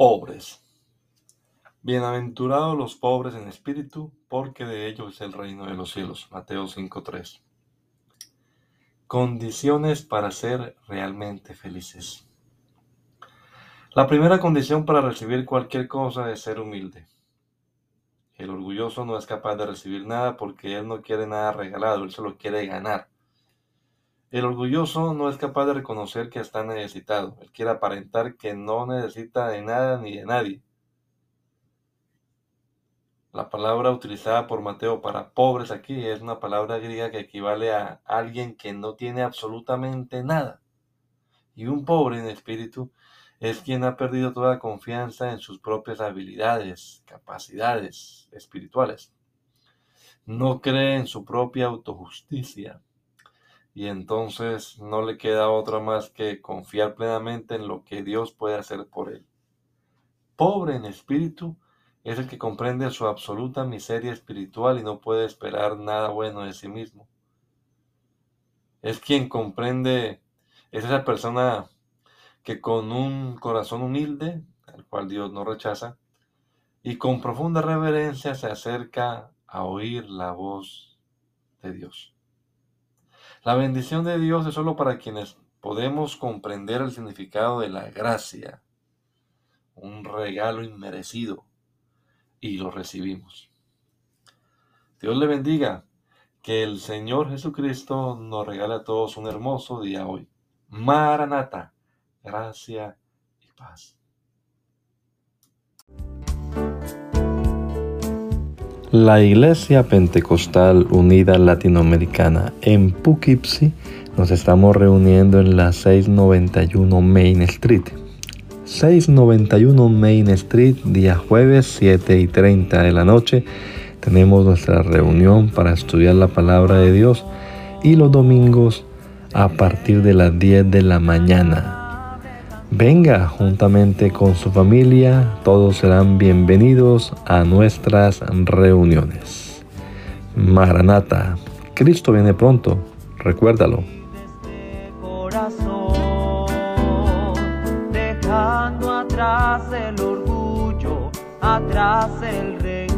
Pobres. Bienaventurados los pobres en espíritu, porque de ellos es el reino de los cielos. Mateo 5.3. Condiciones para ser realmente felices. La primera condición para recibir cualquier cosa es ser humilde. El orgulloso no es capaz de recibir nada porque él no quiere nada regalado, él solo quiere ganar. El orgulloso no es capaz de reconocer que está necesitado. Él quiere aparentar que no necesita de nada ni de nadie. La palabra utilizada por Mateo para pobres aquí es una palabra griega que equivale a alguien que no tiene absolutamente nada. Y un pobre en espíritu es quien ha perdido toda confianza en sus propias habilidades, capacidades espirituales. No cree en su propia autojusticia y entonces no le queda otra más que confiar plenamente en lo que Dios puede hacer por él. Pobre en espíritu es el que comprende su absoluta miseria espiritual y no puede esperar nada bueno de sí mismo. Es quien comprende, es esa persona que con un corazón humilde, al cual Dios no rechaza, y con profunda reverencia se acerca a oír la voz de Dios. La bendición de Dios es solo para quienes podemos comprender el significado de la gracia, un regalo inmerecido, y lo recibimos. Dios le bendiga, que el Señor Jesucristo nos regale a todos un hermoso día hoy. Maranata, gracia y paz. La Iglesia Pentecostal Unida Latinoamericana en Poughkeepsie nos estamos reuniendo en la 691 Main Street. 691 Main Street, día jueves 7 y 30 de la noche. Tenemos nuestra reunión para estudiar la palabra de Dios y los domingos a partir de las 10 de la mañana. Venga juntamente con su familia, todos serán bienvenidos a nuestras reuniones. Maranata, Cristo viene pronto, recuérdalo. Dejando atrás el orgullo, atrás el rencor.